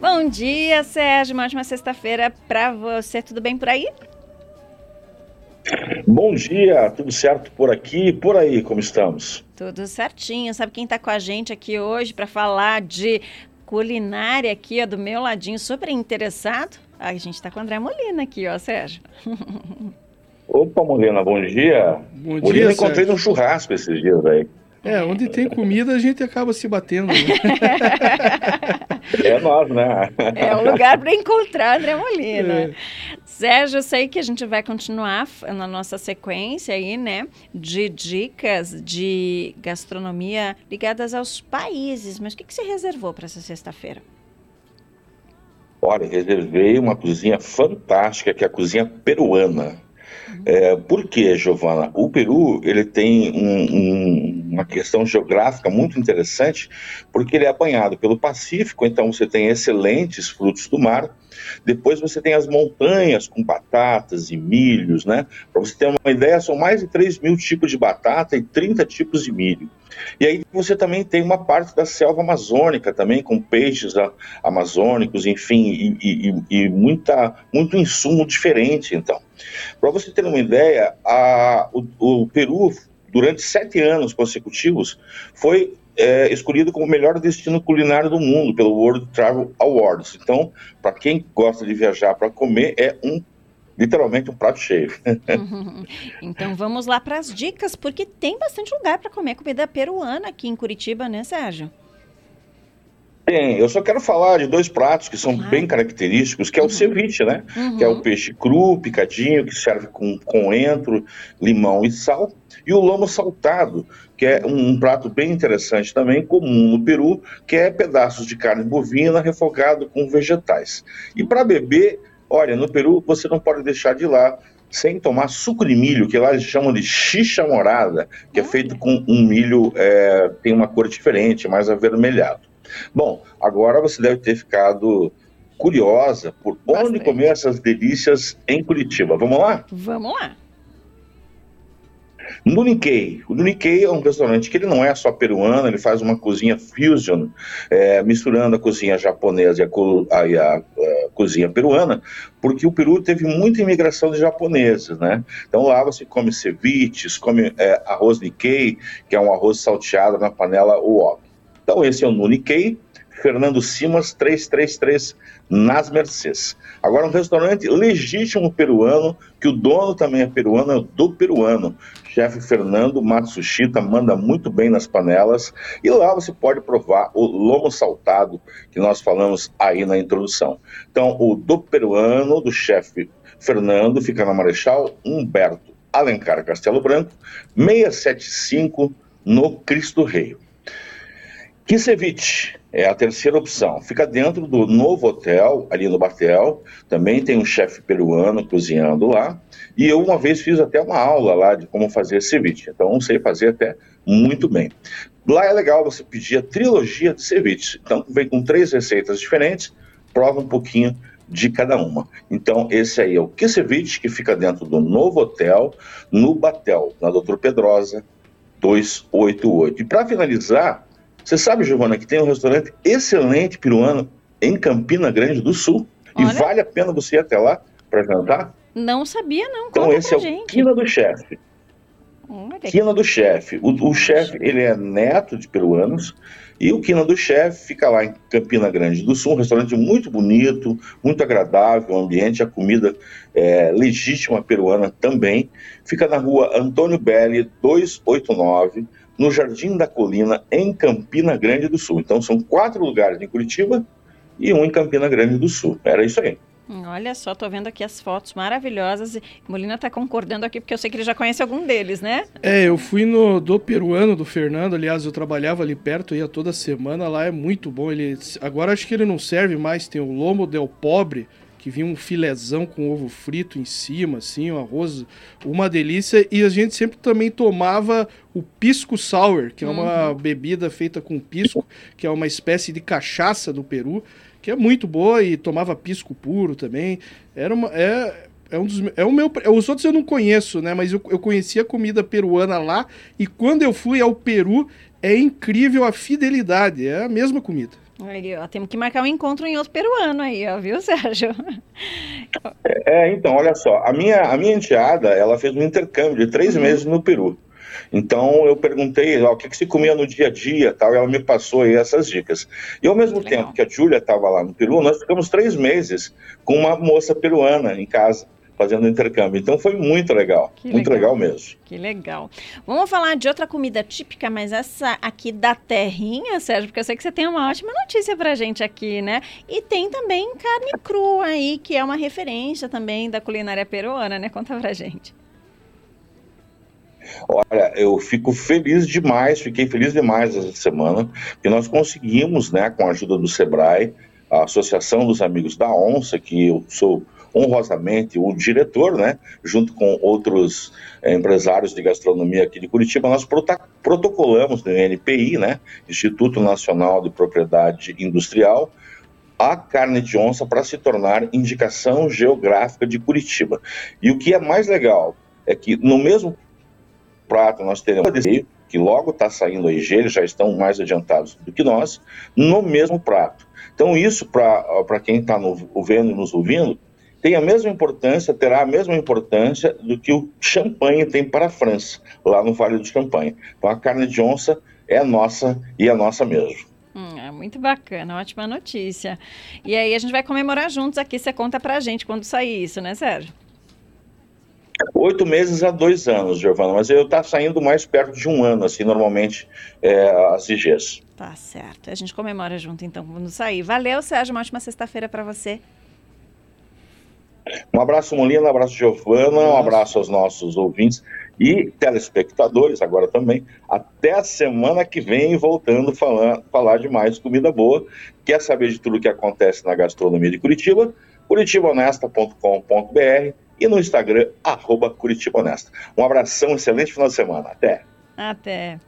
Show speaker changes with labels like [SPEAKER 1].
[SPEAKER 1] Bom dia, Sérgio. Uma ótima sexta-feira para você. Tudo bem por aí?
[SPEAKER 2] Bom dia, tudo certo por aqui e por aí, como estamos?
[SPEAKER 1] Tudo certinho. Sabe quem está com a gente aqui hoje para falar de culinária aqui, ó, do meu ladinho, super interessado? A gente está com o André Molina aqui, ó, Sérgio.
[SPEAKER 2] Opa, Molina, bom dia.
[SPEAKER 3] Bom
[SPEAKER 2] Molina,
[SPEAKER 3] dia,
[SPEAKER 2] encontrei
[SPEAKER 3] Sérgio.
[SPEAKER 2] no churrasco esses dias aí.
[SPEAKER 3] É, onde tem comida a gente acaba se batendo. Né?
[SPEAKER 2] É nós, né?
[SPEAKER 1] É o lugar para encontrar André Molina.
[SPEAKER 3] É.
[SPEAKER 1] Sérgio, eu sei que a gente vai continuar na nossa sequência aí, né, de dicas de gastronomia ligadas aos países. Mas o que, que você reservou para essa sexta-feira?
[SPEAKER 2] Olha, reservei uma cozinha fantástica, que é a cozinha peruana. É, por quê, Giovana? O Peru ele tem um- um- uma questão geográfica muito interessante, porque ele é banhado pelo Pacífico, então você tem excelentes frutos do mar. Depois você tem as montanhas com batatas e milhos, né? Para você ter uma ideia, são mais de 3 mil tipos de batata e 30 tipos de milho. E aí você também tem uma parte da selva amazônica também, com peixes amazônicos, enfim, e- e- e muita, muito insumo diferente, então. Para você ter uma ideia, a- o, o Peru, durante sete anos consecutivos, foi é, escolhido como o melhor destino culinário do mundo pelo World Travel Awards. Então, para quem gosta de viajar para comer, é um literalmente um prato cheio.
[SPEAKER 1] então vamos lá para as dicas, porque tem bastante lugar para comer comida peruana aqui em Curitiba, né, Sérgio?
[SPEAKER 2] Bem, eu só quero falar de dois pratos que são
[SPEAKER 1] Claro.
[SPEAKER 2] bem característicos, que é o
[SPEAKER 1] Uhum.
[SPEAKER 2] ceviche, né?
[SPEAKER 1] Uhum.
[SPEAKER 2] que é o peixe cru, picadinho, que serve com coentro, limão e sal, e o lomo saltado, que é um, um prato bem interessante também, comum no Peru, que é pedaços de carne bovina refogado com vegetais. E para beber, olha, no Peru você não pode deixar de ir lá sem tomar suco de milho, que lá eles chamam de xixa morada, que é feito com um milho, é, tem uma cor diferente, mais avermelhado. Bom, agora você deve ter ficado curiosa por onde
[SPEAKER 1] Bastante.
[SPEAKER 2] comer essas delícias em Curitiba. Vamos lá?
[SPEAKER 1] Vamos lá.
[SPEAKER 2] No Nikkei. O Nikkei é um restaurante que ele não é só peruano, ele faz uma cozinha fusion, é, misturando a cozinha japonesa e a, co- a- a, eh, cozinha peruana, porque o Peru teve muita imigração de japoneses, né? Então lá você come ceviches, come é, arroz Nikkei, que é um arroz salteado na panela wok. Então esse é o no Nikkei, Fernando Simas 333 nas Mercês. Agora um restaurante legítimo peruano, que o dono também é peruano, é do peruano. Chefe Fernando Matsushita manda muito bem nas panelas e lá você pode provar o lomo saltado que nós falamos aí na introdução. Então, o do peruano, do chefe Fernando, fica na Marechal Humberto Alencar Castelo Branco, 675 no Cristo Rei. Kisevic é a terceira opção. Fica dentro do novo hotel, ali no Batel. Também tem um chefe peruano cozinhando lá. E eu uma vez fiz até uma aula lá de como fazer ceviche. Então sei fazer até muito bem. Lá é legal você pedir a trilogia de ceviche. Então vem com três receitas diferentes, prova um pouquinho de cada uma. Então esse aí é o Kisevic, que fica dentro do novo hotel, no Batel, na Doutor Pedrosa 288. E para finalizar, você sabe, Giovana, que tem um restaurante excelente peruano em Campina Grande do Sul. E
[SPEAKER 1] Olha.
[SPEAKER 2] vale a pena você ir até lá para jantar.
[SPEAKER 1] Não sabia, não.
[SPEAKER 2] Então
[SPEAKER 1] Conta
[SPEAKER 2] esse é o
[SPEAKER 1] gente.
[SPEAKER 2] Quina do Chefe.
[SPEAKER 1] Olha,
[SPEAKER 2] Quina do Chefe. O, o chefe, ele é neto de peruanos. E o Quina do Chefe fica lá em Campina Grande do Sul, um restaurante muito bonito, muito agradável, o ambiente, a comida é, legítima peruana também. Fica na rua Antônio Belli, 289, no Jardim da Colina, em Campina Grande do Sul. Então são quatro lugares em Curitiba e um em Campina Grande do Sul. Era isso aí.
[SPEAKER 1] Olha só, tô vendo aqui as fotos maravilhosas. E Molina tá concordando aqui, porque eu sei que ele já conhece algum deles, né?
[SPEAKER 3] É, eu fui no do peruano do Fernando, aliás, eu trabalhava ali perto, ia toda semana, lá é muito bom. Ele agora acho que ele não serve mais, tem o lomo del pobre, que vinha um filezão com ovo frito em cima, assim, o arroz, uma delícia. E a gente sempre também tomava o pisco sour, que é uma bebida feita com pisco, que é uma espécie de cachaça do Peru, que é muito boa e tomava pisco puro também. Era uma é é um dos é o meu os outros eu não conheço, né, mas eu, eu conhecia a comida peruana lá e quando eu fui ao Peru é incrível a fidelidade, é a mesma comida.
[SPEAKER 1] Aí, ó, temos que marcar um encontro em outro peruano aí, ó, viu, Sérgio?
[SPEAKER 2] É, então, olha só, a minha, a minha enteada, ela fez um intercâmbio de três uhum. meses no Peru. Então eu perguntei ó, o que, que se comia no dia a dia, tal, e ela me passou aí essas dicas. E ao mesmo que tempo legal. que a Júlia estava lá no Peru, nós ficamos três meses com uma moça peruana em casa fazendo intercâmbio. Então foi muito legal, que muito legal. legal. mesmo.
[SPEAKER 1] Que legal. Vamos falar de outra comida típica, mas essa aqui da terrinha, Sérgio, porque eu sei que você tem uma ótima notícia pra gente aqui, né? E tem também carne crua aí, que é uma referência também da culinária peruana, né? Conta pra gente.
[SPEAKER 2] Olha, eu fico feliz demais, fiquei feliz demais essa semana, que nós conseguimos, né, com a ajuda do Sebrae, a Associação dos Amigos da Onça, que eu sou honrosamente o diretor, né, junto com outros é, empresários de gastronomia aqui de Curitiba, nós protocolamos no NPI, né, Instituto Nacional de Propriedade Industrial, a carne de onça para se tornar indicação geográfica de Curitiba. E o que é mais legal é que no mesmo prato nós teremos que logo está saindo aí, eles já estão mais adiantados do que nós, no mesmo prato. Então isso, para quem está vendo e nos ouvindo, tem a mesma importância, terá a mesma importância do que o champanhe tem para a França, lá no Vale do Champanhe. Então a carne de onça é nossa e é nossa mesmo.
[SPEAKER 1] Hum, é muito bacana, ótima notícia. E aí a gente vai comemorar juntos aqui, você conta pra gente quando sair isso, né, Sérgio?
[SPEAKER 2] Oito meses a dois anos, Giovana, mas eu tá saindo mais perto de um ano, assim, normalmente, é, as IGs.
[SPEAKER 1] Tá certo. A gente comemora junto, então, quando sair. Valeu, Sérgio, uma ótima sexta-feira para você.
[SPEAKER 2] Um abraço, Molina, um abraço, Giovana, um abraço aos nossos ouvintes e telespectadores agora também. Até a semana que vem, voltando a falar de mais comida boa. Quer saber de tudo o que acontece na gastronomia de Curitiba? curitibahonesta.com.br e no Instagram, arroba Curitiba Honesta. Um abração, excelente final de semana. Até!
[SPEAKER 1] Até!